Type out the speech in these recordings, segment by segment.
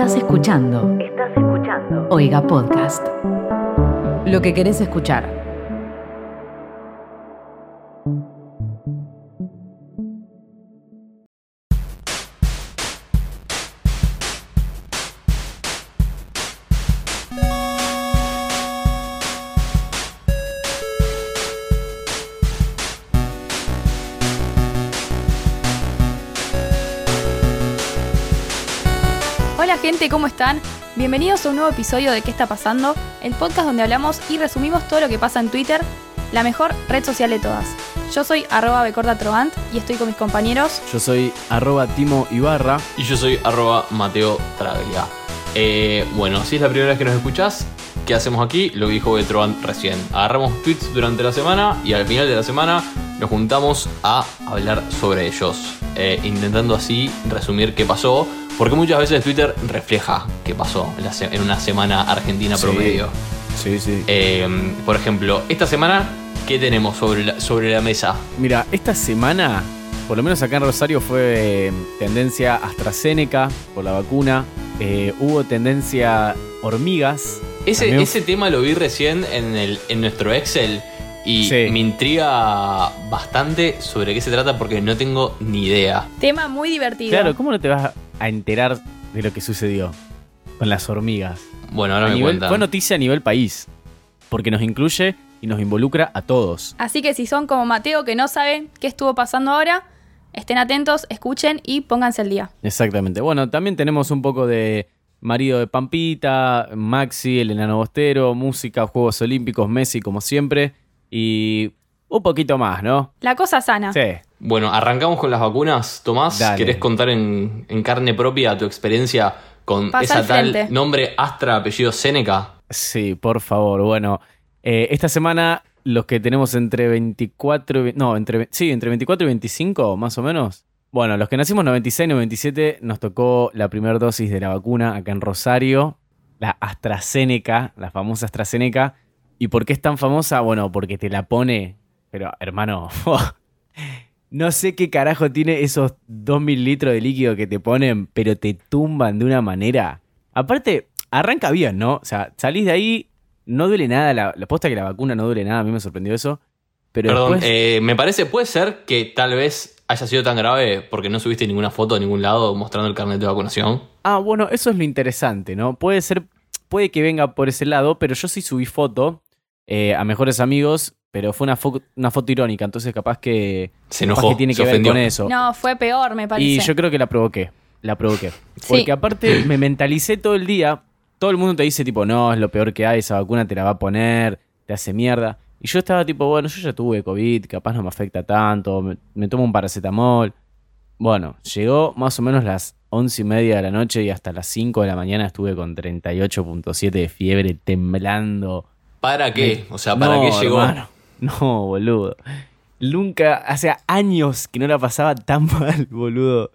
Estás escuchando. Estás escuchando. Oiga Podcast. Lo que querés escuchar. Bienvenidos a un nuevo episodio de ¿Qué está pasando? El podcast donde hablamos y resumimos todo lo que pasa en Twitter, la mejor red social de todas. Yo soy arroba becordatrovant y estoy con mis compañeros. Yo soy arroba Timo Ibarra. Y yo soy arroba Mateo Traglia. Eh, bueno, si es la primera vez que nos escuchás, ¿qué hacemos aquí? Lo que dijo Betrovan recién. Agarramos tweets durante la semana y al final de la semana nos juntamos a hablar sobre ellos. eh, intentando así resumir qué pasó. Porque muchas veces Twitter refleja qué pasó en, la se- en una semana argentina Sí. promedio. Sí, sí. Eh, por ejemplo, esta semana, ¿qué tenemos sobre la, sobre la mesa? Mira, esta semana, por lo menos acá en Rosario, fue eh, tendencia AstraZeneca por la vacuna. Eh, hubo tendencia hormigas. Ese, ese tema lo vi recién en, el, en nuestro Excel y Sí. me intriga bastante sobre qué se trata porque no tengo ni idea. Tema muy divertido. Claro, ¿cómo no te vas a enterar de lo que sucedió con las hormigas? Bueno, ahora A me nivel- cuentan. fue noticia a nivel país, porque nos incluye y nos involucra a todos. Así que si son como Mateo que no saben qué estuvo pasando ahora, estén atentos, escuchen y pónganse al día. Exactamente. Bueno, también tenemos un poco de marido de Pampita, Maxi, el enano bostero, música, Juegos Olímpicos, Messi como siempre y un poquito más, ¿no? La cosa sana. Sí. Bueno, arrancamos con las vacunas. Tomás, Dale. ¿querés contar en, en carne propia tu experiencia con Pasa esa al tal nombre Astra, apellido Seneca? Sí, por favor. Bueno, eh, esta semana los que tenemos entre 24 y... No, entre, sí, entre 24 y 25, más o menos. Bueno, los que nacimos 96 y 97 nos tocó la primera dosis de la vacuna acá en Rosario, la AstraZeneca, la famosa AstraZeneca. ¿Y por qué es tan famosa? Bueno, porque te la pone... Pero, hermano, no sé qué carajo tiene esos 2 mililitros de líquido que te ponen, pero te tumban de una manera. Aparte, arranca bien, ¿no? O sea, salís de ahí, no duele nada. La, la posta que la vacuna no duele nada, a mí me sorprendió eso. Pero Perdón, después, eh, me parece, puede ser que tal vez haya sido tan grave porque no subiste ninguna foto de ningún lado mostrando el carnet de vacunación. Ah, bueno, eso es lo interesante, ¿no? Puede ser, puede que venga por ese lado, pero yo sí subí foto eh, a mejores amigos, pero fue una, fo- una foto irónica, entonces capaz que, Se capaz enojó, que tiene se que ver ofendió. con eso. No, fue peor, me parece. Y yo creo que la provoqué. La provoqué. Sí. Porque aparte me mentalicé todo el día. Todo el mundo te dice, tipo, no, es lo peor que hay, esa vacuna te la va a poner, te hace mierda. Y yo estaba tipo, bueno, yo ya tuve COVID, capaz no me afecta tanto, me, me tomo un paracetamol. Bueno, llegó más o menos las once y media de la noche y hasta las 5 de la mañana estuve con 38.7 de fiebre, temblando. ¿Para qué? O sea, ¿para No, qué llegó? hermano. No, boludo. Nunca, hace años que no la pasaba tan mal, boludo.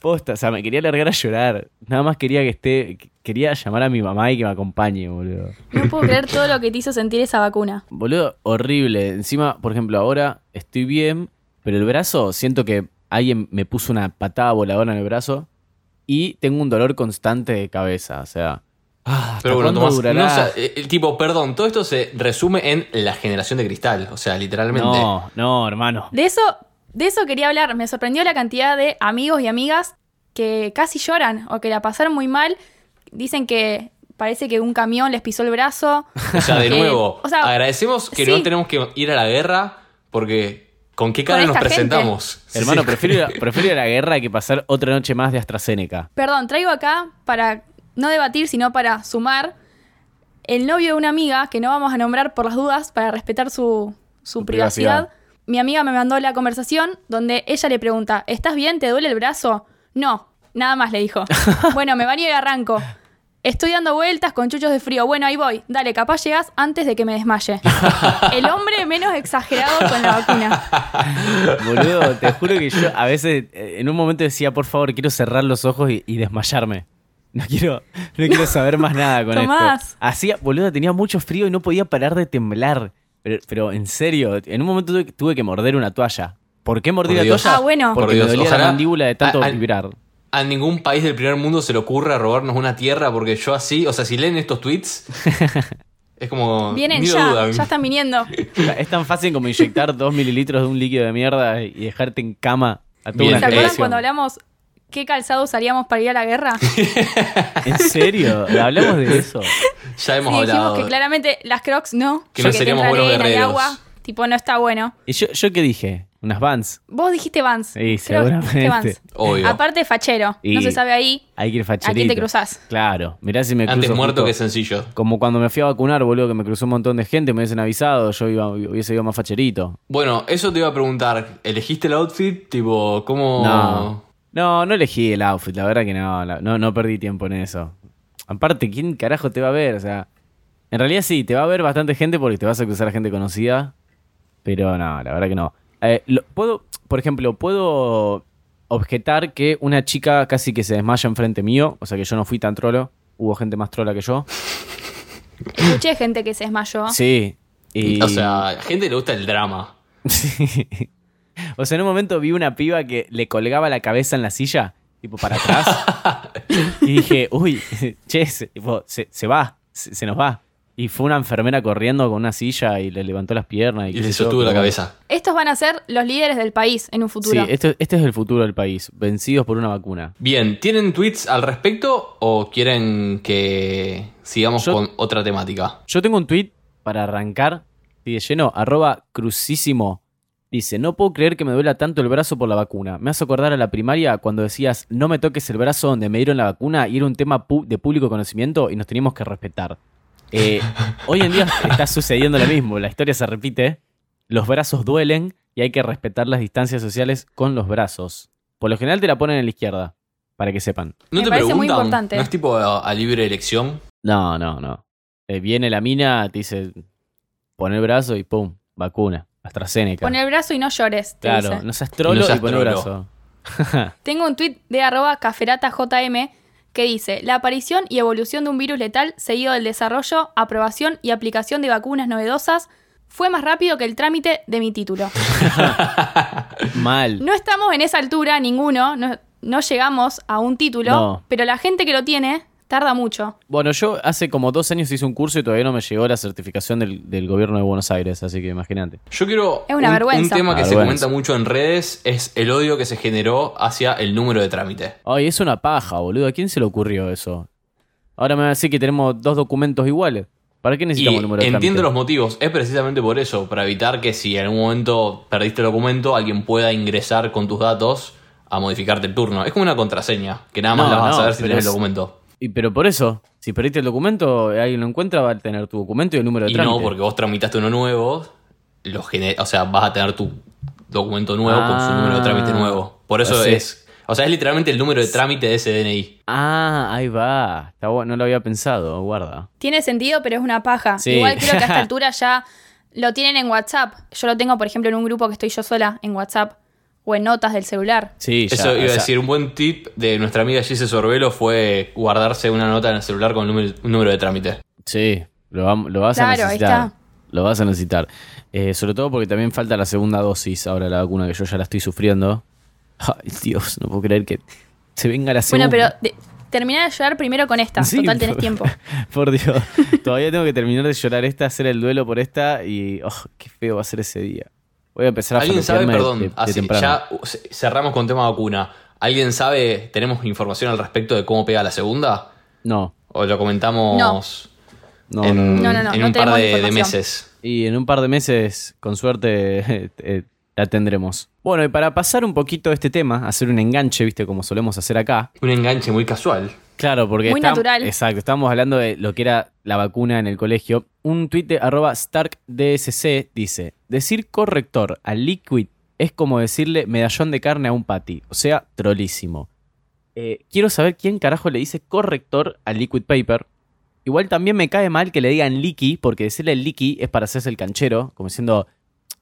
Posta, o sea, me quería largar a llorar. Nada más quería que esté, quería llamar a mi mamá y que me acompañe, boludo. No puedo creer todo lo que te hizo sentir esa vacuna. Boludo, horrible. Encima, por ejemplo, ahora estoy bien, pero el brazo, siento que alguien me puso una patada voladora en el brazo y tengo un dolor constante de cabeza, o sea... ah, ¿hasta Pero bueno, Tomás, no, o sea, el tipo, perdón, todo esto se resume en la generación de cristal. O sea, literalmente. no, no, hermano. De eso, de eso quería hablar. Me sorprendió la cantidad de amigos y amigas que casi lloran o que la pasaron muy mal. Dicen que parece que un camión les pisó el brazo. O sea, de nuevo, o sea, agradecemos que sí. no tenemos que ir a la guerra porque ¿con qué cara Con nos presentamos? Sí, Hermano, sí. prefiero, ir a- prefiero ir a la guerra que pasar otra noche más de AstraZeneca. Perdón, traigo acá para no debatir, sino para sumar el novio de una amiga, que no vamos a nombrar por las dudas, para respetar su, su Su privacidad. privacidad. Mi amiga me mandó la conversación donde ella le pregunta, ¿estás bien? ¿Te duele el brazo? No, nada más le dijo. bueno, me baño y arranco. Estoy dando vueltas con chuchos de frío. Bueno, ahí voy. Dale, capaz llegas antes de que me desmaye. El hombre menos exagerado con la vacuna. Boludo, te juro que yo a veces eh, en un momento decía, por favor, quiero cerrar los ojos y, y desmayarme. No quiero, no quiero saber más nada con Tomás. esto. Hacía, boludo, tenía mucho frío y no podía parar de temblar. Pero, pero en serio, en un momento tuve, tuve que morder una toalla. ¿Por qué mordí Por la Dios. toalla? Ah, bueno. Porque Por me Dios, dolía la mandíbula de tanto a- a- vibrar. a ningún país del primer mundo se le ocurre robarnos una tierra porque yo así, o sea, si leen estos tweets, es como... Vienen ya, ya están viniendo. Es tan fácil como inyectar dos mililitros de un líquido de mierda y dejarte en cama a toda Bien, una ¿Se acuerdan cuando hablamos qué calzado usaríamos para ir a la guerra? ¿En serio? ¿Hablamos de eso? Ya hemos Sí, hablado. dijimos que claramente las crocs no. Que no porque seríamos buenos guerreros. agua. Tipo, no está bueno. ¿Y yo, yo qué dije? ¿Unas Vans? Vos dijiste Vans. Sí, Creo que seguramente. Vans. Obvio. Aparte, fachero. Y- No se sabe ahí Hay que ir a facherito. quién te cruzás. Claro. Mirá si me cruzo Antes muerto justo- que sencillo. Como cuando me fui a vacunar, boludo, que me cruzó un montón de gente, me hubiesen avisado, yo iba, hubiese ido más facherito. Bueno, eso te iba a preguntar. ¿Elegiste el outfit? Tipo, ¿cómo...? No. No, no elegí el outfit, la verdad que no, la- no, no perdí tiempo en eso. Aparte, ¿quién carajo te va a ver? O sea, en realidad sí, te va a ver bastante gente porque te vas a cruzar a gente conocida, pero no, la verdad que no. Eh, lo- puedo, por ejemplo, puedo objetar que una chica casi que se desmaya enfrente mío, o sea que yo no fui tan trolo, hubo gente más trola que yo. Escuché gente que se desmayó. Sí. Y... O sea, a la gente le gusta el drama. Sí. O sea, en un momento vi una piba que le colgaba la cabeza en la silla, tipo para atrás. y dije, uy, che, se, tipo, se- se va, se, se nos va. Y fue una enfermera corriendo con una silla y le levantó las piernas. Y, Y le sostuvo la cabeza. Estos van a ser los líderes del país en un Sí, futuro. este, este es el futuro del país, vencidos por una vacuna. Bien, ¿tienen tweets al respecto o quieren que sigamos Yo- con otra temática? Yo tengo un tweet para arrancar, y de lleno, arroba crucísimo. Dice, no puedo creer que me duela tanto el brazo por la vacuna. Me hace acordar a la primaria cuando decías, no me toques el brazo donde me dieron la vacuna y era un tema pu- de público conocimiento y nos teníamos que respetar. Eh, hoy en día está sucediendo lo mismo, la historia se repite, los brazos duelen y hay que respetar las distancias sociales con los brazos. Por lo general te la ponen en la izquierda, para que sepan. ¿No Me te parece muy preguntan? importante. ¿No es tipo a, a libre elección? No, no, no. Eh, viene la mina, te dice, pon el brazo y pum, vacuna. AstraZeneca. Pon el brazo y no llores, te claro, dice. no seas trolo Y no seas pon el brazo. Tengo un tweet de arroba caferatajm que dice, la aparición y evolución de un virus letal seguido del desarrollo, aprobación y aplicación de vacunas novedosas fue más rápido que el trámite de mi título. Mal. No estamos en esa altura, ninguno, no, no llegamos a un título, No. pero la gente que lo tiene tarda mucho. Bueno, yo hace como dos años hice un curso y todavía no me llegó la certificación del, del gobierno de Buenos Aires, así que imagínate. Yo quiero. Es una un, vergüenza. Un tema que se comenta mucho en redes es el odio que se generó hacia el número de trámite. Ay, es una paja, boludo. ¿A quién se le ocurrió eso? Ahora me va a decir que tenemos dos documentos iguales. ¿Para qué Y necesitamos el número de entiendo los trámite? motivos. Es precisamente por eso, para evitar que si en algún momento perdiste el documento, alguien pueda ingresar con tus datos a modificarte el turno. Es como una contraseña, que nada más No, la vas a saber si tenés el documento. Y, pero por eso, si perdiste el documento, alguien lo encuentra, va a tener tu documento y el número de Y trámite. no, porque vos tramitaste uno nuevo, lo o sea, vas a tener tu documento nuevo con su Ah. número de trámite nuevo. Por eso es. O sea, es literalmente el número de trámite de ese DNI. Ah, ahí va. Está bueno, no lo había pensado, guarda. Tiene sentido, pero es una paja. Sí. Igual creo que a esta altura ya lo tienen en WhatsApp. Yo lo tengo, por ejemplo, en un grupo que estoy yo sola en WhatsApp o en notas del celular. Sí, ya, Eso iba o a decir, un buen tip de nuestra amiga Gise Sorbelo fue guardarse una nota en el celular con número, un número de trámite. Sí, lo, vas Claro, a ahí necesitar. está. Lo vas a necesitar. Eh, sobre todo porque también falta la segunda dosis ahora la vacuna que yo ya la estoy sufriendo. Ay, Dios, no puedo creer que se venga la segunda. Bueno, pero de- terminá de llorar primero con esta. Sí, Total, tenés por- tiempo. Por Dios. Todavía tengo que terminar de llorar esta, hacer el duelo por esta y. Oh, qué feo va a ser ese día. Voy a empezar a ¿Alguien sabe, perdón, de- de así, ya uh, ce- cerramos con tema vacuna. ¿Alguien sabe, tenemos información al respecto de cómo pega la segunda? No, ¿O lo comentamos no, en, no, no. En no un par de, meses? Y en un par de meses, con suerte, eh, la tendremos. Bueno, y para pasar un poquito de este tema, hacer un enganche, viste, como solemos hacer acá. Un enganche muy casual. Claro, porque Muy natural. Exacto, estábamos hablando de lo que era la vacuna en el colegio. Un tuit de arroba StarkDSC dice: Decir corrector al liquid es como decirle medallón de carne a un patty. O sea, trolísimo. Eh, quiero saber quién carajo le dice corrector al liquid paper. Igual también me cae mal que le digan liqui, porque decirle liqui es para hacerse el canchero, como diciendo,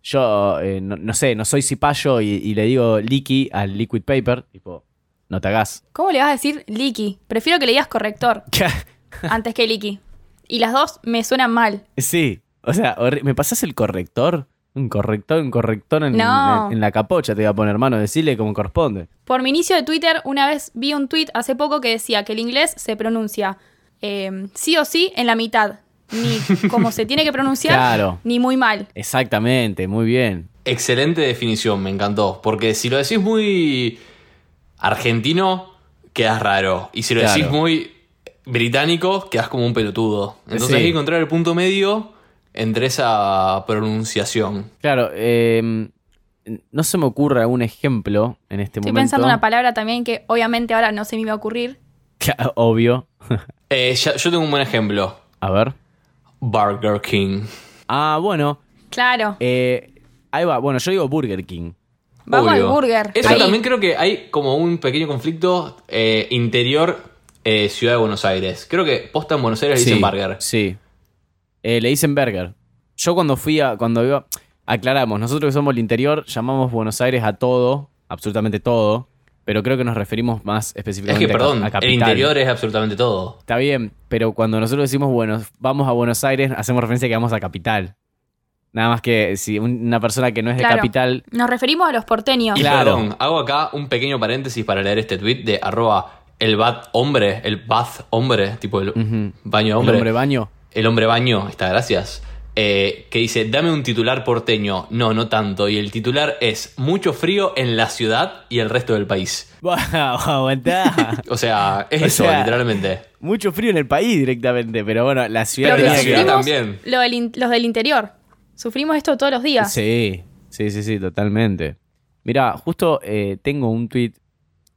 yo eh, no, no sé, no soy cipayo y, y le digo liqui al liquid paper. Tipo, no te hagas. ¿Cómo le vas a decir leaky? Prefiero que le digas corrector antes que leaky. Y las dos me suenan mal. Sí, o sea, ¿me pasas el corrector? Un corrector, un corrector en, No. en- en la capocha te voy a poner, hermano. Decirle como corresponde. Por mi inicio de Twitter, una vez vi un tweet hace poco que decía que el inglés se pronuncia eh, sí o sí en la mitad. Ni como se tiene que pronunciar, Claro. ni muy mal. Exactamente, muy bien. Excelente definición, me encantó. Porque si lo decís muy argentino, quedas raro. Y si lo Claro. decís muy británico, quedas como un pelotudo. Entonces Sí. hay que encontrar el punto medio entre esa pronunciación. Claro, eh, no se me ocurre algún ejemplo en este Estoy momento. pensando una palabra también que obviamente ahora no se me iba a ocurrir. Claro, Obvio. Eh, ya- yo tengo un buen ejemplo. A ver. Burger King. Ah, bueno. Claro, eh, ahí va. Bueno, yo digo Burger King. Vamos Obvio. al burger. Eso Ahí. también creo que hay como un pequeño conflicto eh, interior eh, Ciudad de Buenos Aires. Creo que posta en Buenos Aires le dicen burger. Sí. Eh, le dicen burger. Yo cuando fui a. Cuando iba. Aclaramos, nosotros que somos el interior llamamos Buenos Aires a todo, absolutamente todo, pero creo que nos referimos más Es específicamente que, a ca- perdón, a el capital. interior es absolutamente todo. Está bien, pero cuando nosotros decimos, bueno, vamos a Buenos Aires, hacemos referencia a que vamos a capital. Nada más que si un- una persona que no es de capital. Nos referimos a los porteños. Y Claro. perdón, hago acá un pequeño paréntesis para leer este tweet de arroba el bat hombre, el bath hombre, tipo el baño de El hombre. hombre baño. El hombre baño, está, gracias. Eh, que dice, dame un titular porteño. No, no tanto. Y el titular es mucho frío en la ciudad y el resto del país. Wow, aguantá. O sea, es O eso, sea, literalmente. Mucho frío en el país directamente, pero bueno, la ciudad Pero de la ciudad también. lo del in- los del interior. Sufrimos esto todos los días. Sí, sí, sí, sí, totalmente. Mira, justo eh, tengo un tweet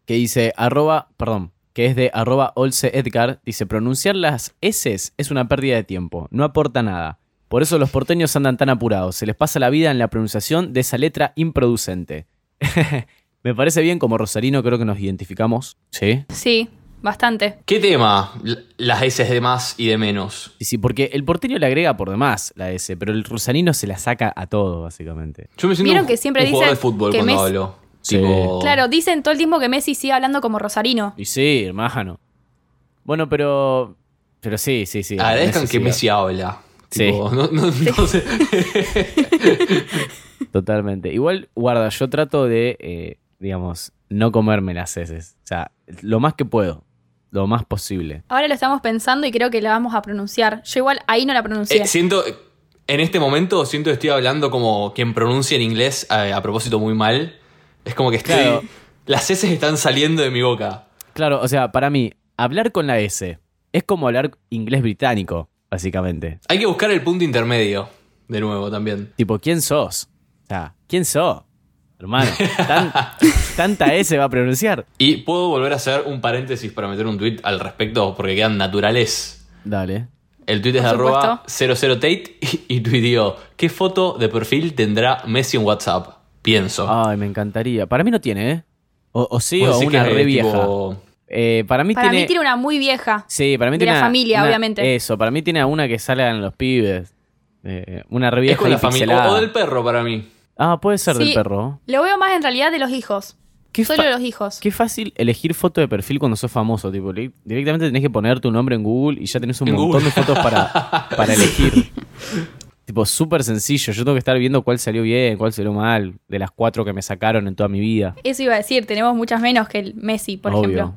que dice arroba, perdón, que es de arroba Olse Edgar, dice pronunciar las S es una pérdida de tiempo, no aporta nada. Por eso los porteños andan tan apurados, se les pasa la vida en la pronunciación de esa letra improducente. Me parece bien, como Rosarino creo que nos identificamos, ¿sí? Sí, bastante. ¿Qué tema? Las S de más y de menos. Y sí, porque el porteño le agrega por demás la S, pero el rosarino se la saca a todo, básicamente. Yo me siento ¿Vieron un- que siempre un jugador de dicen fútbol que cuando Messi- hablo. Sí. Tipo, Claro, dicen todo el tiempo que Messi sigue hablando como Rosarino. Y sí, hermano. Bueno, pero. Pero sí, sí, sí. agradezcan que Messi habla. Sí. Tipo, no, no- no sé. Totalmente. Igual, guarda, yo trato de, eh, digamos, no comerme las heces. O sea, lo más que puedo. Lo más posible. Ahora lo estamos pensando y creo que la vamos a pronunciar. Yo igual ahí no la pronuncié. Eh, siento, en este momento siento que estoy hablando como quien pronuncia en inglés eh, a propósito muy mal. Es como que estoy... Claro. Las S están saliendo de mi boca. Claro, o sea, para mí, hablar con la S es como hablar inglés británico, básicamente. Hay que buscar el punto intermedio, de nuevo también. Tipo, ¿quién sos? O sea, ¿quién sos? Hermano, tan- tanta S va a pronunciar. Y puedo volver a hacer un paréntesis para meter un tweet al respecto porque quedan naturales. Dale. El tweet es de arroba 00tate y, y tuiteó, ¿qué foto de perfil tendrá Messi en WhatsApp? Pienso. Ay, me encantaría. Para mí no tiene, ¿eh? O, o sí, o una re es vieja. tipo- Eh, para mí Para tiene. mí tiene una muy vieja. Sí, para mí de tiene. la una- familia, una- obviamente. Eso, para mí tiene a una que salgan los pibes. Eh, una re Es vieja con y la familia. pixelada. O, o del perro para mí. Ah, puede ser del Sí. perro. Lo veo más en realidad de los hijos. Qué Solo de los hijos. Qué fácil elegir foto de perfil cuando sos famoso. Tipo, directamente tenés que poner tu nombre en Google y ya tenés un En montón Google. de fotos para, para elegir. tipo, súper sencillo. Yo tengo que estar viendo cuál salió bien, cuál salió mal, de las cuatro que me sacaron en toda mi vida. Eso iba a decir, tenemos muchas menos que el Messi, por Obvio. ejemplo.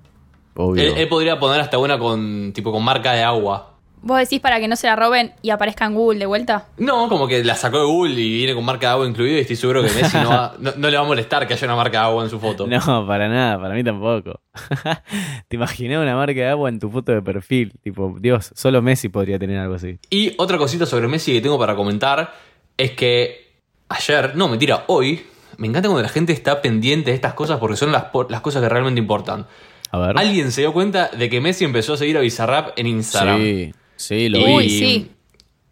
Obvio. Él, él podría poner hasta una con tipo con marca de agua. ¿Vos decís para que no se la roben y aparezca en Google de vuelta? No, como que la sacó de Google y viene con marca de agua incluido y estoy seguro que Messi no, va- no, no le va a molestar que haya una marca de agua en su foto. No, para nada, para mí tampoco. Te imaginé una marca de agua en tu foto de perfil. Tipo, Dios, solo Messi podría tener algo así. Y otra cosita sobre Messi que tengo para comentar es que ayer, no, mentira, hoy, me encanta cuando la gente está pendiente de estas cosas porque son las, las cosas que realmente importan. A ver. Alguien se dio cuenta de que Messi empezó a seguir a Bizarrap en Instagram. Sí, sí, lo Y, vi. Uy, sí.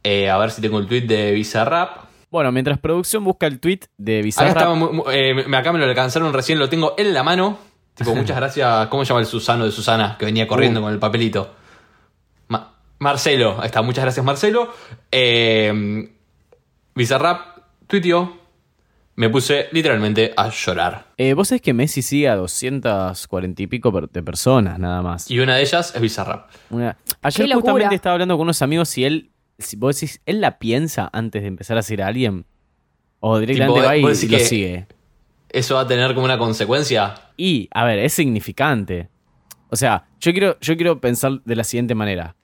eh, a ver si tengo el tweet de Bizarrap. Bueno, mientras producción busca el tweet de Acá, Bizarrap. estaba mu- mu- eh, me- acá me lo alcanzaron recién, lo tengo en la mano. Tipo, muchas gracias. ¿Cómo se llama el Susano de Susana? Que venía corriendo Uh. con el papelito. Ma- Marcelo, ahí está, muchas gracias Marcelo. Eh, Bizarrap tuiteó. Me puse literalmente a llorar. Eh, Vos sabés que Messi sigue a 240 y pico per- de personas, nada más. Y una de ellas es Bizarrap. Una- Ayer locura. justamente estaba hablando con unos amigos y él, si vos decís, ¿él la piensa antes de empezar a seguir a alguien? O directamente Tipo, va y, vos decís y lo que- sigue. ¿Eso va a tener como una consecuencia? Y, a ver, es significante. O sea, yo quiero, yo quiero pensar de la siguiente manera.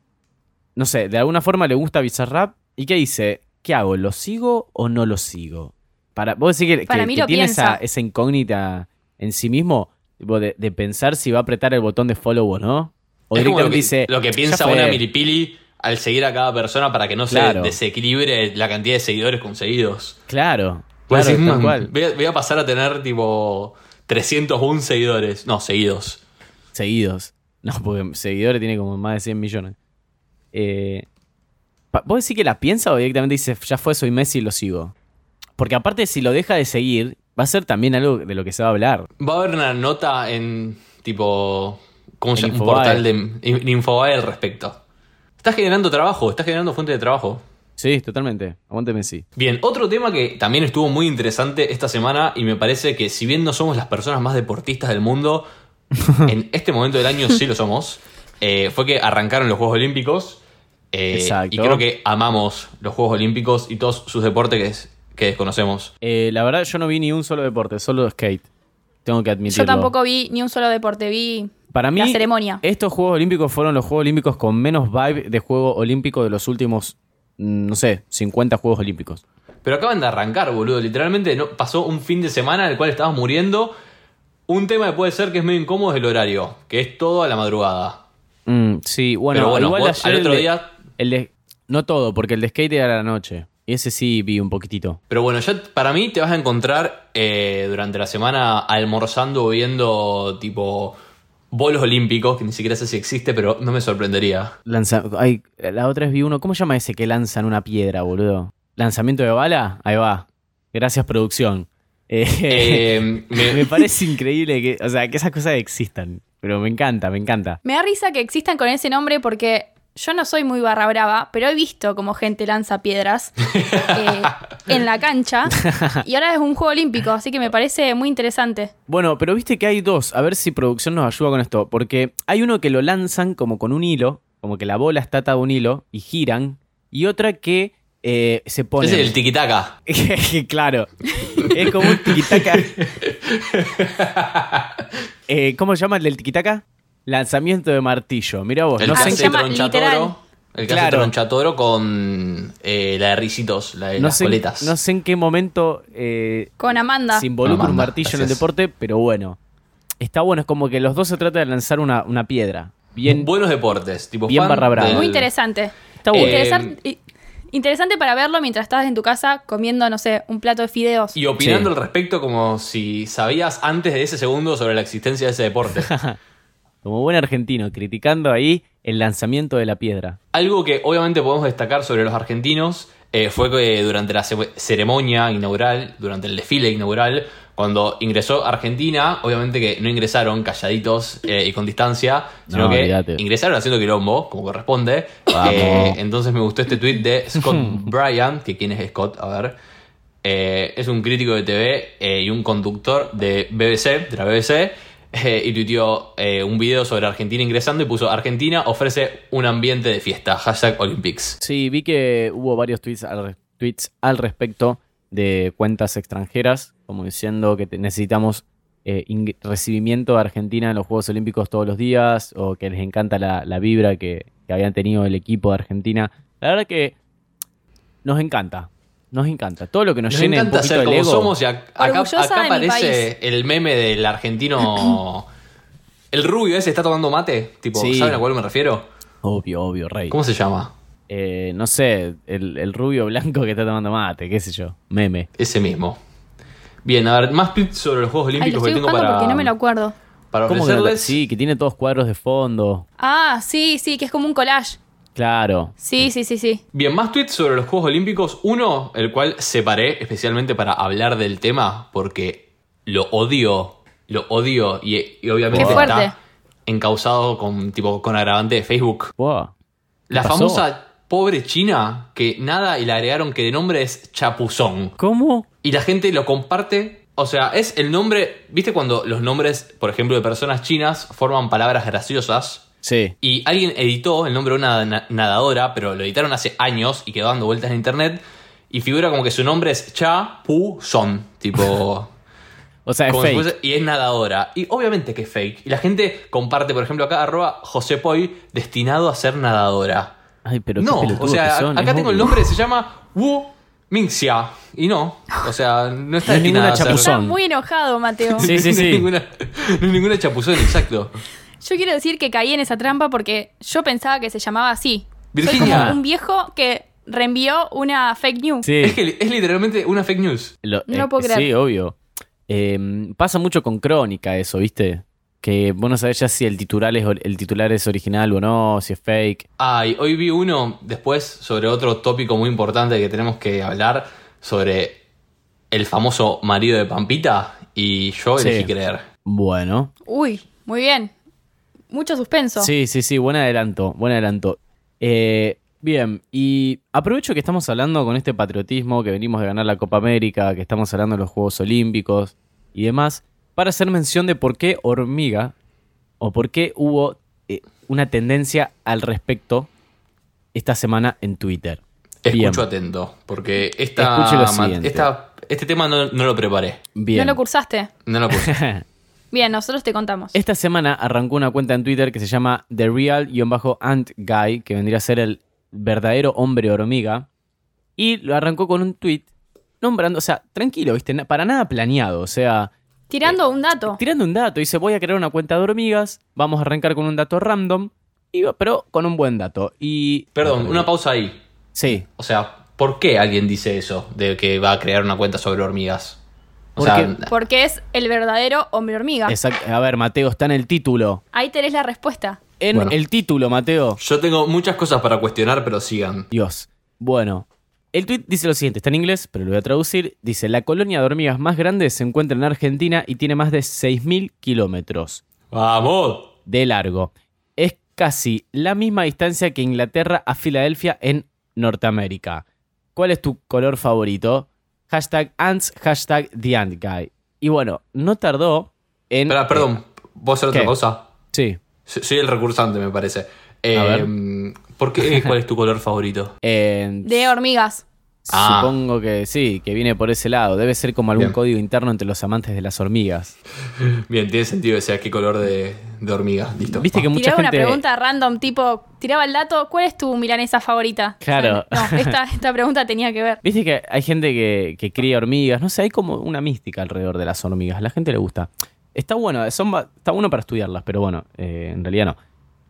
No sé, de alguna forma le gusta Bizarrap y ¿qué dice? ¿Qué hago? ¿Lo sigo o no lo sigo? Para, vos decís que, Para que- mí que lo tiene esa, esa incógnita en sí mismo tipo, de, de pensar si va a apretar el botón de follow o no. O es como lo que, dice. lo que "Ya piensa fue". una milipili al seguir a cada persona para que no Claro. se desequilibre la cantidad de seguidores conseguidos. Claro. Vos Claro, decís, tal "Mm, cual. Voy, a, voy a pasar a tener tipo 301 seguidores. No, seguidos. Seguidos. No, porque seguidores tiene como más de 100 millones. Eh, ¿Vos decís que la piensa o directamente dice, ya fue, soy Messi y lo sigo? Porque aparte, si lo deja de seguir, va a ser también algo de lo que se va a hablar. Va a haber una nota en tipo. ¿Cómo se llama? Un portal de en Infobae al respecto. Está generando trabajo, está generando fuente de trabajo. Sí, totalmente. Aguante Messi. Bien, otro tema que también estuvo muy interesante esta semana y me parece que si bien no somos las personas más deportistas del mundo, en este momento del año sí lo somos, eh, fue que arrancaron los Juegos Olímpicos eh, Exacto. y creo que amamos los Juegos Olímpicos y todos sus deportes que, es- que desconocemos. Eh, la verdad, yo no vi ni un solo deporte, solo skate. Tengo que admitirlo. Yo tampoco vi ni un solo deporte, vi Para mí, la ceremonia. estos Juegos Olímpicos fueron los Juegos Olímpicos con menos vibe de Juego Olímpico de los últimos, mm, no sé, 50 Juegos Olímpicos. Pero acaban de arrancar, boludo. Literalmente no, pasó un fin de semana en el cual estabas muriendo. Un tema que puede ser que es medio incómodo es el horario, que es todo a la madrugada. Mm, sí, bueno, Pero bueno, igual vos ayer al el otro de- día El de, no todo, porque el de skate era a la noche. Y ese sí vi un poquitito. Pero bueno, ya para mí te vas a encontrar eh, durante la semana almorzando o viendo tipo bolos olímpicos, que ni siquiera sé si existe, pero no me sorprendería. Lanza, ay, la otra vez vi uno. ¿Cómo se llama ese que lanzan una piedra, boludo? ¿Lanzamiento de bala? Ahí va. Gracias, producción. Eh, Eh, me- me parece increíble que, o sea, que esas cosas existan. Pero me encanta, me encanta. Me da risa que existan con ese nombre porque yo no soy muy barra brava, pero he visto como gente lanza piedras eh, en la cancha. Y ahora es un juego olímpico, así que me parece muy interesante. Bueno, pero viste que hay dos. A ver si producción nos ayuda con esto. Porque hay uno que lo lanzan como con un hilo, como que la bola está atada a un hilo y giran. Y otra que eh, se pone. ese es el tiquitaca. claro. Es como un tiquitaca. Eh, ¿Cómo se llama el del tiquitaca? Lanzamiento de martillo. Mira vos, El no que Ah, sé, tronchatoro. El que Claro. hace tronchatoro con eh, la de risitos, la de no, las sé, coletas. no sé en qué momento eh, Con Amanda. se involucra un martillo en el deporte, pero bueno. Está bueno, es como que los dos se trata de lanzar una, una piedra. Bien, Buenos deportes, tipo bien barra brava. del- Muy interesante. está bueno. Eh, interesante para verlo mientras estás en tu casa comiendo, no sé, un plato de fideos. Y opinando Sí. al respecto como si sabías antes de ese segundo sobre la existencia de ese deporte. Como buen argentino, criticando ahí el lanzamiento de la piedra. Algo que obviamente podemos destacar sobre los argentinos eh, fue que durante la ce- ceremonia inaugural, durante el desfile inaugural, cuando ingresó Argentina, obviamente que no ingresaron calladitos eh, y con distancia, sino No, que ingresaron haciendo quilombo, como corresponde. Eh, entonces me gustó este tweet de Scott Bryant, que quién es Scott, a ver. Es un crítico de TV y un conductor de BBC, de la BBC, eh, y tuiteó eh, un video sobre Argentina ingresando y puso Argentina ofrece un ambiente de fiesta, hashtag Olympics. Sí, vi que hubo varios tweets al, respecto de cuentas extranjeras, como diciendo que necesitamos eh, recibimiento de Argentina en los Juegos Olímpicos todos los días, o que les encanta la, la vibra que, que habían tenido el equipo de Argentina. La verdad que nos encanta, nos encanta. Todo lo que nos, Nos llene un encanta poquito ser el como ego. somos y ac- acá, acá mi aparece el meme del argentino... El rubio ese está tomando mate, tipo, Sí. ¿saben a cuál me refiero? Obvio, obvio, rey. ¿Cómo se llama? Eh, no sé, el, el rubio blanco que está tomando mate, qué sé yo, meme. Ese mismo. Bien, a ver, más tweets sobre los Juegos Ay, lo Olímpicos que tengo para, porque no me lo acuerdo. para ¿Cómo que no? ofrecerles. Sí, que tiene todos cuadros de fondo. Ah, sí, sí, que es como un collage. Claro. Sí, sí, sí, sí. Bien, más tweets sobre los Juegos Olímpicos. Uno, el cual separé especialmente para hablar del tema, porque lo odio, lo odio y, y obviamente Qué está encausado con, tipo, con agravante de Facebook. Wow. La pasó? famosa pobre china que nada y le agregaron que de nombre es Chapuzón. ¿Cómo? Y la gente lo comparte. O sea, es el nombre. ¿Viste cuando los nombres, por ejemplo, de personas chinas forman palabras graciosas? Sí. Y alguien editó el nombre de una na- nadadora, pero lo editaron hace años y quedó dando vueltas en internet. y figura como que su nombre es Cha Pu Son, tipo... O sea, es como si fake. fuese- y es nadadora. Y obviamente que es fake. Y la gente comparte, por ejemplo, acá, arroba José Poi, destinado a ser nadadora. Ay, pero qué no, o pelotudos sea, que son, acá es tengo el nombre, se llama Wu Mingxia. Y no, o sea, no está No ninguna destinada a ser... chapuzón. Está muy enojado, Mateo. Sí, sí, No es sí. ninguna, no es ninguna chapuzón, exacto. Yo quiero decir que caí en esa trampa porque yo pensaba que se llamaba así. Soy Virginia. como un viejo que reenvió una fake news. Sí. Es que es literalmente una fake news. Lo- No lo eh, puedo creer. Sí, obvio. Eh, pasa mucho con Crónica eso, ¿viste? Que vos no sabés ya si el titular, es, or- el titular es original o no, si es fake. Ay, hoy vi uno después sobre otro tópico muy importante que tenemos que hablar sobre el famoso marido de Pampita y yo Sí. elegí creer. Bueno. Uy, muy bien. Mucho suspenso. Sí, sí, sí, buen adelanto, buen adelanto. Eh, bien, y aprovecho que estamos hablando con este patriotismo, que venimos de ganar la Copa América, que estamos hablando de los Juegos Olímpicos y demás, para hacer mención de por qué hormiga, o por qué hubo eh, una tendencia al respecto esta semana en Twitter. Bien. Escucho atento, porque esta, esta- este tema no, no lo preparé. Bien. ¿No lo cursaste? No lo puse. Bien, nosotros te contamos. Esta semana arrancó una cuenta en Twitter que se llama The Real-Ant Guy, que vendría a ser el verdadero hombre hormiga. Y lo arrancó con un tweet nombrando, o sea, tranquilo, ¿viste? Para nada planeado, o sea, Tirando un dato. tirando un dato. Dice, voy a crear una cuenta de hormigas, vamos a arrancar con un dato random, y- pero con un buen dato. Y... Perdón, una pausa ahí. Sí, O sea, ¿por qué alguien dice eso? De que va a crear una cuenta sobre hormigas. O Porque- sea, Porque es el verdadero hombre hormiga. exacto. A ver, Mateo, está en el título. Ahí tenés la respuesta. En Bueno. el título, Mateo. yo tengo muchas cosas para cuestionar, pero sigan. Dios. Bueno, el tweet dice lo siguiente, está en inglés, pero lo voy a traducir. Dice, la colonia de hormigas más grande se encuentra en Argentina y tiene más de 6.000 kilómetros ¡Vamos! de largo. Es casi la misma distancia que Inglaterra a Filadelfia en Norteamérica. ¿Cuál es tu color favorito? Hashtag ants, hashtag the ant guy. Y bueno, no tardó en... Espera, perdón, ¿puedo hacer otra ¿qué? pausa? Sí. Soy el recursante, me parece. Eh, A ver. ¿Por qué? ¿Cuál es tu color favorito? En- De hormigas. Ah. Supongo que sí, que viene por ese lado. Debe ser como algún Bien. código interno entre los amantes de las hormigas. Bien, tiene sentido que sea qué color de, de hormiga. Listo. Viste que mucha Tiraba una gente... pregunta random, tipo, tiraba el dato, ¿cuál es tu milanesa favorita? Claro. No, esta, esta pregunta tenía que ver. Viste que hay gente que, que cría hormigas, no sé, hay como una mística alrededor de las hormigas, a la gente le gusta. Está bueno, son, está bueno para estudiarlas, pero bueno, eh, en realidad no.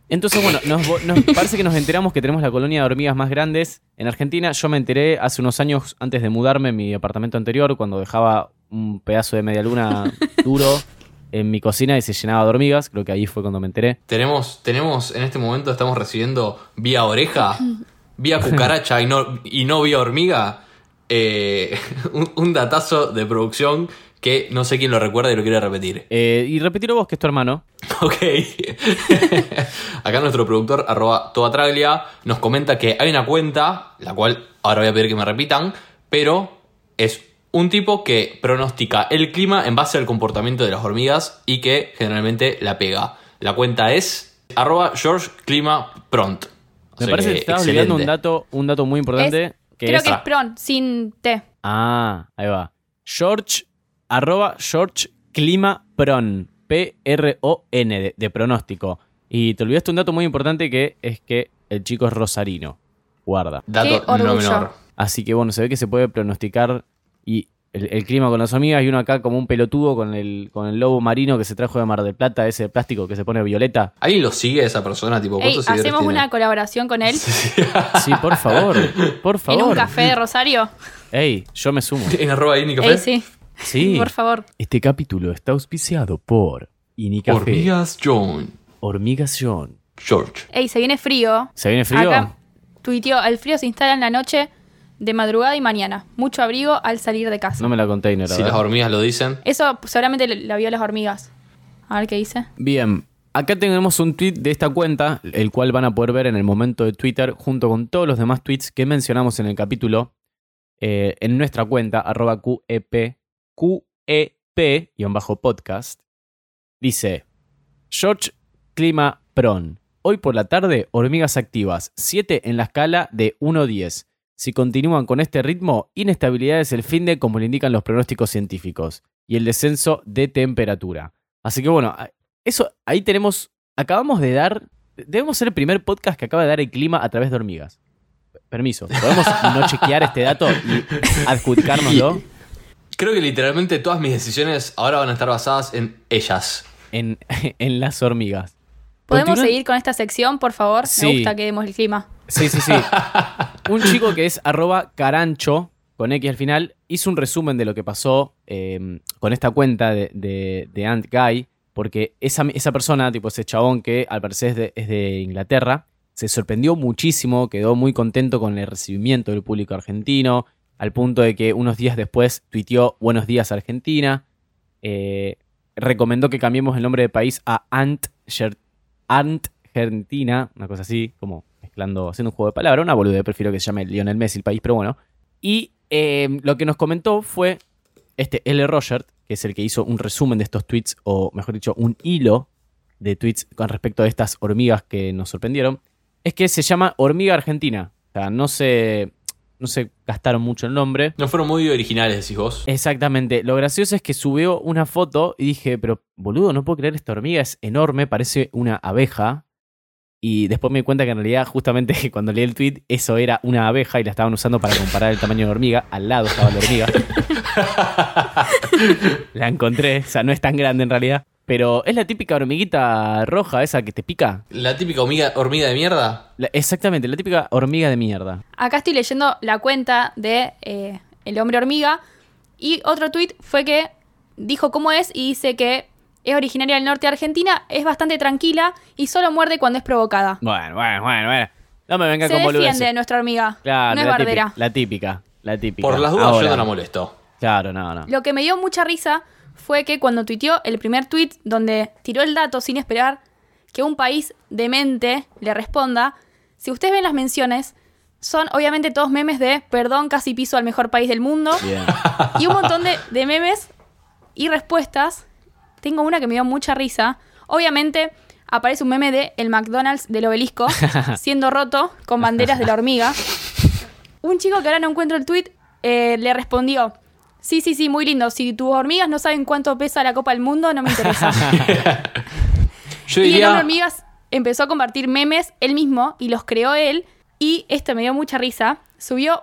Entonces, bueno, nos, parece que nos enteramos que tenemos la colonia de hormigas más grandes en Argentina. Yo me enteré hace unos años antes de mudarme en mi apartamento anterior, cuando dejaba un pedazo de media luna duro en mi cocina y se llenaba de hormigas. Creo que ahí fue cuando me enteré. Tenemos, tenemos, en este momento estamos recibiendo vía oreja, vía cucaracha y no, y no vía hormiga, eh, un, un datazo de producción que no sé quién lo recuerda y lo quiere repetir. Eh, y repetirlo vos, que es tu hermano. Ok. Acá nuestro productor, arroba toatraglia, nos comenta que hay una cuenta, la cual ahora voy a pedir que me repitan, pero es un tipo que pronostica el clima en base al comportamiento de las hormigas y que generalmente la pega. La cuenta es arroba George Clima Pront. O Me parece que estás olvidando un dato, un dato muy importante. Es- que Creo es, que es pron, sin T. Ah, ahí va. George, arroba George Clima Pron. P-R-O-N, de, de pronóstico. Y te olvidaste un dato muy importante que es que el chico es rosarino. Guarda. Dato Qué no menor. Así que bueno, se ve que se puede pronosticar y el, el clima con las hormigas y uno acá como un pelotudo con el, con el lobo marino que se trajo de Mar del Plata, ese de plástico que se pone violeta. ¿Alguien lo sigue esa persona? Tipo, Ey, ¿cuántos seguidores hacemos tiene? una colaboración con él Sí, por favor, por en favor. un café de Rosario. Ey, yo me sumo. En arroba Ini Café. Ey, sí, Sí. por favor. Este capítulo está auspiciado por Inicafé. Hormigas John. Hormigas John. George. Ey, se viene frío. ¿Se viene frío? Acá tuiteó, el frío se instala en la noche de madrugada y mañana. Mucho abrigo al salir de casa. No me la container. Si las hormigas lo dicen. Eso seguramente la vio las hormigas. A ver qué dice. Bien, acá tenemos un tweet de esta cuenta, el cual van a poder ver en el momento de Twitter, junto con todos los demás tweets que mencionamos en el capítulo, eh, en nuestra cuenta, arroba QEP, QEP-podcast. Dice, George Clima Pron. Hoy por la tarde, hormigas activas, 7 en la escala de 1 a 10. Si continúan con este ritmo, inestabilidad es el fin de como le indican los pronósticos científicos y el descenso de temperatura. Así que bueno, eso ahí tenemos, acabamos de dar, debemos ser el primer podcast que acaba de dar el clima a través de hormigas. Permiso, ¿podemos no chequear este dato y adjudicárnoslo Creo que literalmente todas mis decisiones ahora van a estar basadas en ellas. en, en las hormigas? ¿Podemos seguir con esta sección, por favor? Sí. Me gusta que demos el clima. Sí, sí, sí. un chico que es arroba carancho, con X al final, hizo un resumen de lo que pasó eh, con esta cuenta de, de, de Ant Guy, porque esa, esa persona, tipo ese chabón que al parecer es de, es de Inglaterra, se sorprendió muchísimo, quedó muy contento con el recibimiento del público argentino, al punto de que unos días después tuiteó Buenos días Argentina, eh, recomendó que cambiemos el nombre de país a Ant, Ant Argentina, una cosa así, como mezclando, haciendo un juego de palabras, una bolude, prefiero que se llame Lionel Messi el país, pero bueno. Y eh, lo que nos comentó fue este L. Rogert, que es el que hizo un resumen de estos tweets, o mejor dicho, un hilo de tweets con respecto a estas hormigas que nos sorprendieron, es que se llama Hormiga Argentina. O sea, no se, no se gastaron mucho el nombre. No fueron muy originales, decís vos. Exactamente. Lo gracioso es que subió una foto y dije, pero boludo, no puedo creer, esta hormiga es enorme, parece una abeja. Y después me di cuenta que en realidad, justamente cuando leí el tweet, eso era una abeja y la estaban usando para comparar el tamaño de hormiga. Al lado estaba la hormiga. la encontré, o sea, no es tan grande en realidad. Pero es la típica hormiguita roja, esa que te pica. La típica hormiga, hormiga de mierda. La- exactamente, la típica hormiga de mierda. Acá estoy leyendo la cuenta de eh, El Hombre Hormiga. Y otro tweet fue que dijo cómo es y dice que es originaria del norte de Argentina, es bastante tranquila y solo muerde cuando es provocada. Bueno, bueno, bueno, bueno. No me venga Se con boludeces. defiende nuestra hormiga. Claro, no es la bardera. típica, la típica, la típica. Por las dudas Ahora. yo no la molesto. Claro, no, no. Lo que me dio mucha risa fue que cuando tuiteó el primer tweet donde tiró el dato sin esperar que un país demente le responda, si ustedes ven las menciones, son obviamente todos memes de perdón, casi piso al mejor país del mundo. Y un montón de, de memes y respuestas. Tengo una que me dio mucha risa. Obviamente aparece un meme de el McDonald's del obelisco siendo roto con banderas de la hormiga. Un chico que ahora no encuentro el tweet eh, le respondió. Sí, sí, sí, muy lindo. Si tus hormigas no saben cuánto pesa la Copa del Mundo, no me interesa. Yo y el diría. hombre hormigas empezó a compartir memes él mismo y los creó él. Y esto me dio mucha risa. Subió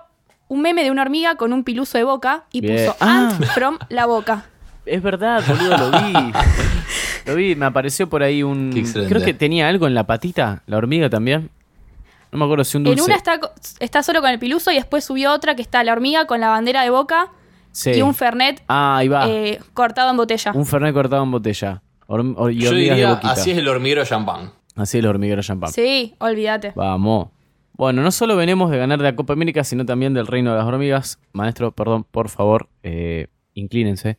un meme de una hormiga con un piluso de boca y Bien. puso Ah. Ant from la boca. Es verdad, boludo, lo vi. Lo vi, me apareció por ahí un. Creo que tenía algo en la patita, la hormiga también. No me acuerdo si un En dulce. una está, está solo con el piluso y después subió otra que está la hormiga con la bandera de boca Sí. y un Fernet Ah, ahí va. eh, cortado en botella. Un Fernet cortado en botella. Horm- hor- y Yo de diría, boquita. así es el hormiguero champán. Así es el hormiguero champán. Sí, olvídate. Vamos. Bueno, no solo venimos de ganar de la Copa América, sino también del Reino de las Hormigas. Maestro, perdón, por favor, eh, inclínense.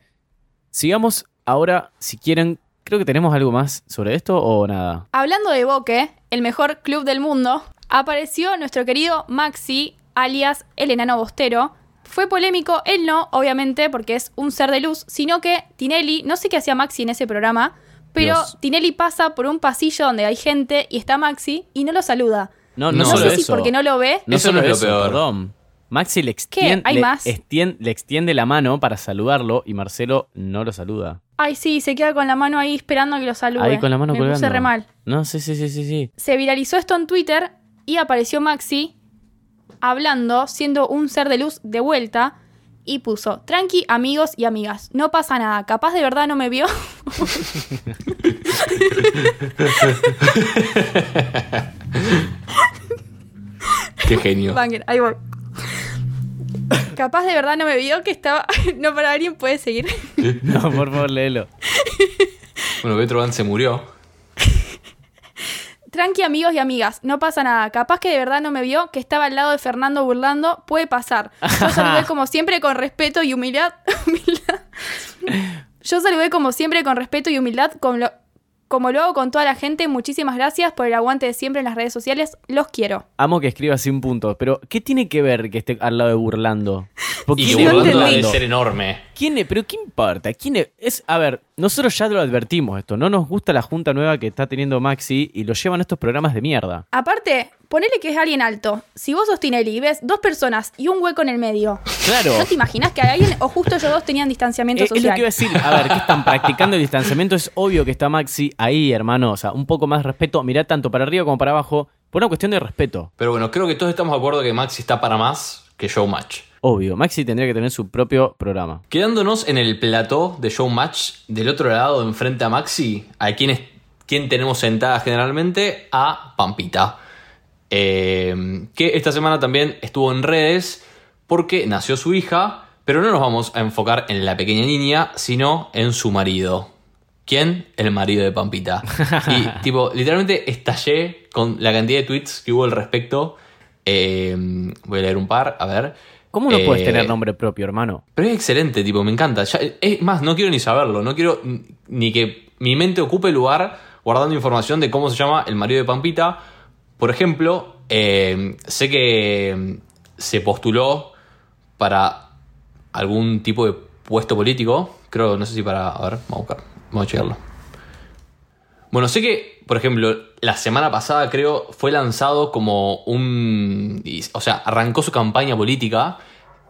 Sigamos ahora, si quieren, creo que tenemos algo más sobre esto o nada. Hablando de Boque, el mejor club del mundo, apareció nuestro querido Maxi, alias el enano bostero. Fue polémico, él no, obviamente, porque es un ser de luz, sino que Tinelli, no sé qué hacía Maxi en ese programa, pero Dios. Tinelli pasa por un pasillo donde hay gente y está Maxi y no lo saluda. No, no, No solo sé si eso. porque no lo ve. No Eso no es lo peor. perdón. Maxi le extiende, ¿Hay le, más? extien- le extiende la mano para saludarlo y Marcelo no lo saluda. Ay, sí, se queda con la mano ahí esperando a que lo salude. Ahí con la mano Me colgando. puse re mal. No, sí, sí, sí, sí, sí. Se viralizó esto en Twitter y apareció Maxi hablando, siendo un ser de luz de vuelta, y puso, tranqui amigos y amigas, no pasa nada, capaz de verdad no me vio. Qué genio. Banger, ahí voy. Capaz de verdad no me vio que estaba... no, para alguien puede seguir. No, por favor, léelo. Bueno, Petro Van se murió. Tranqui amigos y amigas, no pasa nada. Capaz que de verdad no me vio, que estaba al lado de Fernando burlando, puede pasar. Yo saludé como siempre con respeto y humildad. humildad. Yo saludé como siempre con respeto y humildad, como lo, como lo hago con toda la gente. Muchísimas gracias por el aguante de siempre en las redes sociales. Los quiero. Amo que escriba así un punto, pero ¿qué tiene que ver que esté al lado de Burlando? ¿Por Y Burlando ha de entendí. ser enorme. ¿Quién es? ¿Pero qué importa? ¿Quién es? es? A ver, nosotros ya lo advertimos esto. No nos gusta la junta nueva que está teniendo Maxi y lo llevan a estos programas de mierda. Aparte, ponele que es alguien alto. Si vos sos Tinelli y ves dos personas y un hueco en el medio, Claro. ¿no te imaginas que alguien o justo ellos dos tenían distanciamiento Eh, Es, es lo social? que iba a decir. A ver, que están practicando el distanciamiento. Es obvio que está Maxi ahí, hermano. O sea, un poco más de respeto. Mirá tanto para arriba como para abajo. Por una cuestión de respeto. Pero bueno, creo que todos estamos de acuerdo que Maxi está para más que Showmatch. Obvio. Maxi tendría que tener su propio programa. Quedándonos en el plató de Showmatch, del otro lado, enfrente a Maxi, ¿a quién, es, quién tenemos sentada generalmente? A Pampita. Eh, que esta semana también estuvo en redes porque nació su hija, pero no nos vamos a enfocar en la pequeña niña, sino en su marido. ¿Quién? El marido de Pampita. Y tipo, literalmente estallé con la cantidad de tweets que hubo al respecto. Eh, voy a leer un par, a ver. ¿Cómo no puedes Eh, tener nombre propio, hermano? pero es excelente, tipo, me encanta. Ya- es más, no quiero ni saberlo. No quiero ni que mi mente ocupe lugar guardando información de cómo se llama el marido de Pampita. Por ejemplo, eh, sé que mm, se postuló para algún tipo de puesto político. Creo, no sé si para. A ver, vamos a buscar. Vamos a checarlo. Bueno, sé que, por ejemplo, la semana pasada creo fue lanzado como un... O sea, arrancó su campaña política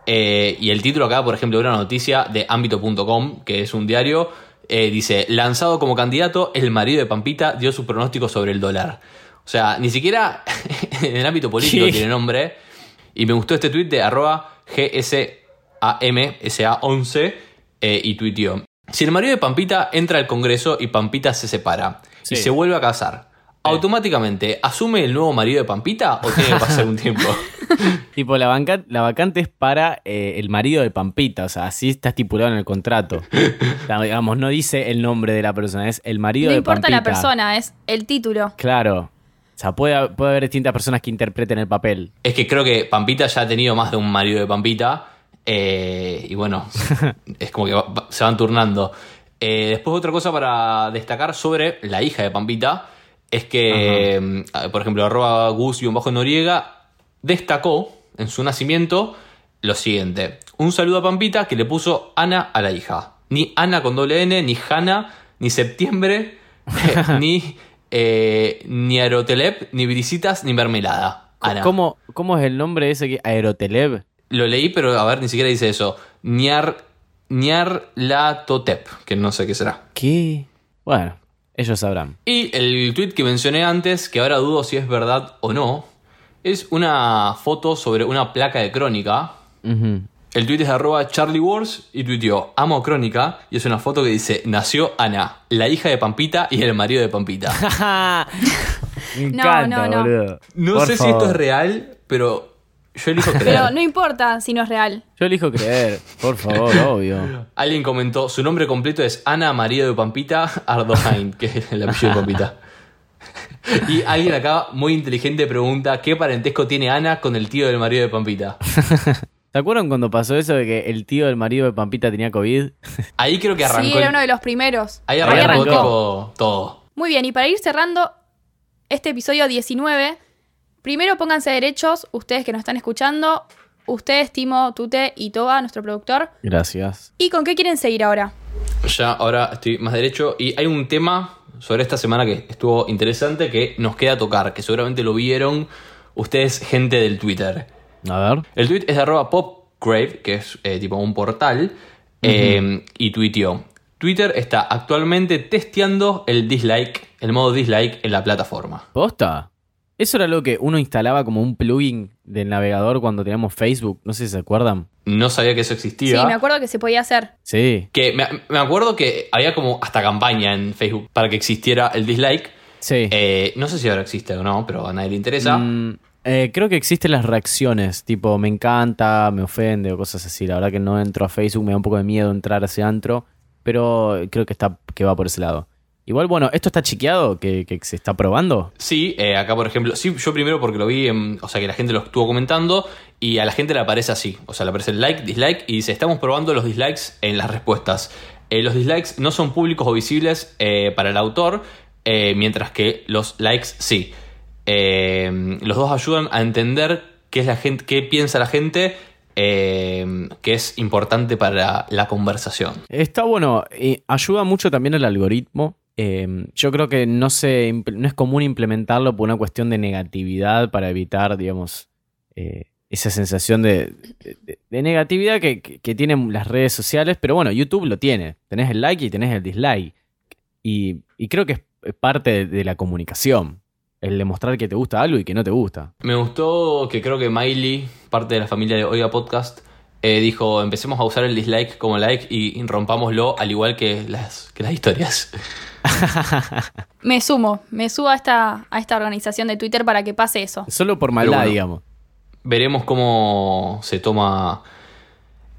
eh, y el título acá, por ejemplo, de una noticia de ámbito.com, que es un diario, eh, dice, lanzado como candidato, el marido de Pampita dio su pronóstico sobre el dólar. O sea, ni siquiera en el ámbito político tiene nombre. Y me gustó este tweet de arroba GSAMSA11 eh, y tuiteó. Si el marido de Pampita entra al Congreso y Pampita se separa y se vuelve a casar, ¿automáticamente asume el nuevo marido de Pampita o tiene que pasar un tiempo? Tipo, la, banca- la vacante es para eh, el marido de Pampita. O sea, así está estipulado en el contrato. O sea, digamos, no dice el nombre de la persona, es el marido No de importa Pampita. la persona, es el título. Claro. O sea, puede, puede haber distintas personas que interpreten el papel. Es que creo que Pampita ya ha tenido más de un marido de Pampita. Eh, y bueno, es como que va- va- se van turnando. Eh, después otra cosa para destacar sobre la hija de Pampita es que, mm, por ejemplo, arroba gus-noriega destacó en su nacimiento lo siguiente. Un saludo a Pampita que le puso Ana a la hija. Ni Ana con doble N, ni Hanna, ni Septiembre, ni, eh, ni Aerotelep, ni Brisitas, ni Mermelada. Ana. ¿Cómo, ¿Cómo es el nombre ese que Aeroteleb? Lo leí, pero a ver, ni siquiera dice eso. Niar, Totep, que no sé qué será. ¿Qué? Bueno, ellos sabrán. Y el tweet que mencioné antes, que ahora dudo si es verdad o no, es una foto sobre una placa de crónica. El tweet es de arroba Charlie Wars y tuiteó Amo Crónica y es una foto que dice Nació Ana, la hija de Pampita y el marido de Pampita. Me No, encanta, no, no. boludo. No Por sé si esto es real, pero yo elijo creer. Pero no importa si no es real. Yo elijo creer, por favor, obvio. Alguien comentó, su nombre completo es Ana Marido de Pampita Ardohain, que es el apellido de Pampita. Y alguien acá muy inteligente pregunta, ¿qué parentesco tiene Ana con el tío del marido de Pampita? ¿Se acuerdan cuando pasó eso de que el tío del marido de Pampita tenía COVID? Ahí creo que arrancó. Sí, era uno de los primeros. Ahí Ahí arrancó, arrancó. tipo, todo. Muy bien, y para ir cerrando este episodio 19, primero pónganse derechos, ustedes que nos están escuchando, ustedes, Timo, Tute y Toba, nuestro productor. Gracias. ¿Y con qué quieren seguir ahora? Ya ahora estoy más derecho. Y hay un tema sobre esta semana que estuvo interesante que nos queda tocar, que seguramente lo vieron ustedes, gente del Twitter. A ver. El tweet es de arroba popgrave, que es eh, tipo un portal, eh, y tuiteó. Twitter está actualmente testeando el dislike, el modo dislike en la plataforma. ¿Posta? Eso era lo que uno instalaba como un plugin del navegador cuando teníamos Facebook. No sé si se acuerdan. No sabía que eso Sí, existía. me acuerdo que se podía hacer. Sí. que me, me acuerdo que había como hasta campaña en Facebook para que existiera el dislike. Sí. Eh, no sé si ahora existe o no, pero a nadie le interesa. Mm, eh, creo que existen las reacciones, tipo me encanta, me ofende o cosas así. La verdad que no entro a Facebook, me da un poco de miedo entrar a ese antro, pero creo que está que va por ese lado. Igual, bueno, ¿esto está chequeado? ¿Que, que se está probando? Sí, eh, acá por ejemplo, sí, yo primero porque lo vi, en- o sea que la gente lo estuvo comentando y a la gente le aparece así, o sea, le aparece el like, dislike y dice, estamos probando los dislikes en las respuestas. Eh, los dislikes no son públicos o visibles eh, para el autor, mientras que los likes sí. Eh, los dos ayudan a entender qué es la gente, qué piensa la gente eh, que es importante para la conversación. Está bueno, eh, ayuda mucho también el algoritmo. Eh, yo creo que no, se, no es común implementarlo por una cuestión de negatividad para evitar, digamos, eh, esa sensación de, negatividad que, tienen las redes sociales. Pero bueno, YouTube lo tiene. Tenés el like y tenés el dislike. Y, creo que es parte de, la comunicación. El demostrar que te gusta algo y que no te gusta. Me gustó que creo que Miley, parte de la familia de Oiga Podcast, eh, dijo, empecemos a usar el dislike como like y rompámoslo al igual que las historias. Me sumo, me subo a esta, a esta organización de Twitter para que pase eso. Solo por maldad, bueno. digamos. Veremos cómo se toma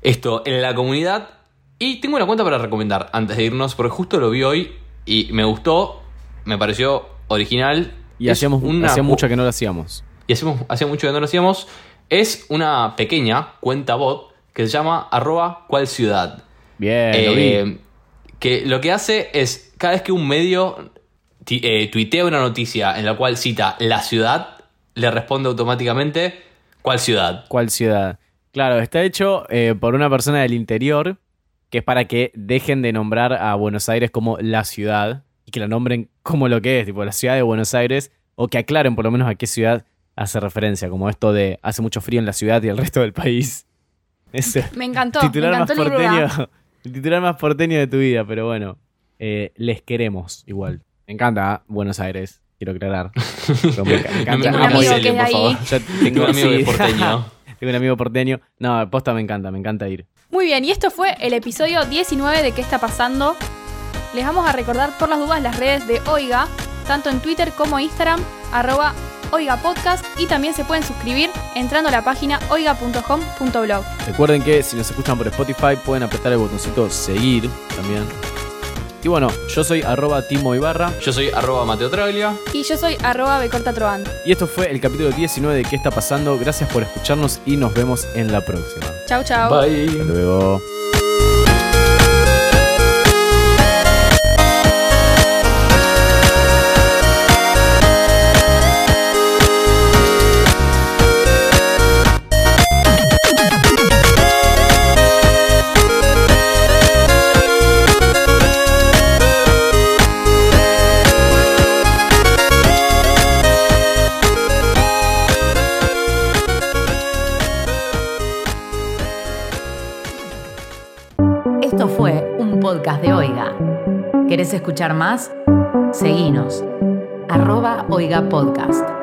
esto en la comunidad. Y tengo una cuenta para recomendar antes de irnos, porque justo lo vi hoy y me gustó, me pareció original. Y Es hacíamos, una hacía mucho que no lo hacíamos. y hacemos, hacía mucho que no lo hacíamos, es una pequeña cuenta bot que se llama arroba cual ciudad. Bien, lo vi. Eh, que lo que hace es, cada vez que un medio eh, tuitea una noticia en la cual cita la ciudad, le responde automáticamente cuál ciudad. ¿Cuál ciudad? Claro, está hecho eh, por una persona del interior, que es para que dejen de nombrar a Buenos Aires como la ciudad y que la nombren como lo que es, tipo la ciudad de Buenos Aires, o que aclaren por lo menos a qué ciudad hace referencia, como esto de hace mucho frío en la ciudad y el resto del país. Ese Me encantó, titular me más encantó porteño, el titular más porteño de tu vida, pero bueno, eh, les queremos igual. Me encanta ¿ah? Buenos Aires, quiero aclarar. Pero me, enca- me encanta, Tengo un amigo que por favor. Yo Tengo tengo un amigo sí. de porteño. Tengo un amigo porteño. No, posta me encanta, me encanta ir. Muy bien, y esto fue el episodio 19 de ¿Qué está pasando? Les vamos a recordar por las dudas las redes de Oiga, tanto en Twitter como Instagram, arroba Oiga Podcast, y también se pueden suscribir entrando a la página oiga.com.blog. Recuerden que si nos escuchan por Spotify pueden apretar el botoncito seguir también. Y bueno, yo soy arroba Timo Ibarra Yo soy arroba Mateo Traglia. Y yo soy arroba Becortatroan. y esto fue el capítulo 19 de ¿Qué está pasando? Gracias por escucharnos y nos vemos en la próxima. Chau, chau. Bye. Hasta luego. ¿Querés escuchar más? Seguinos. Arroba Oiga Podcast.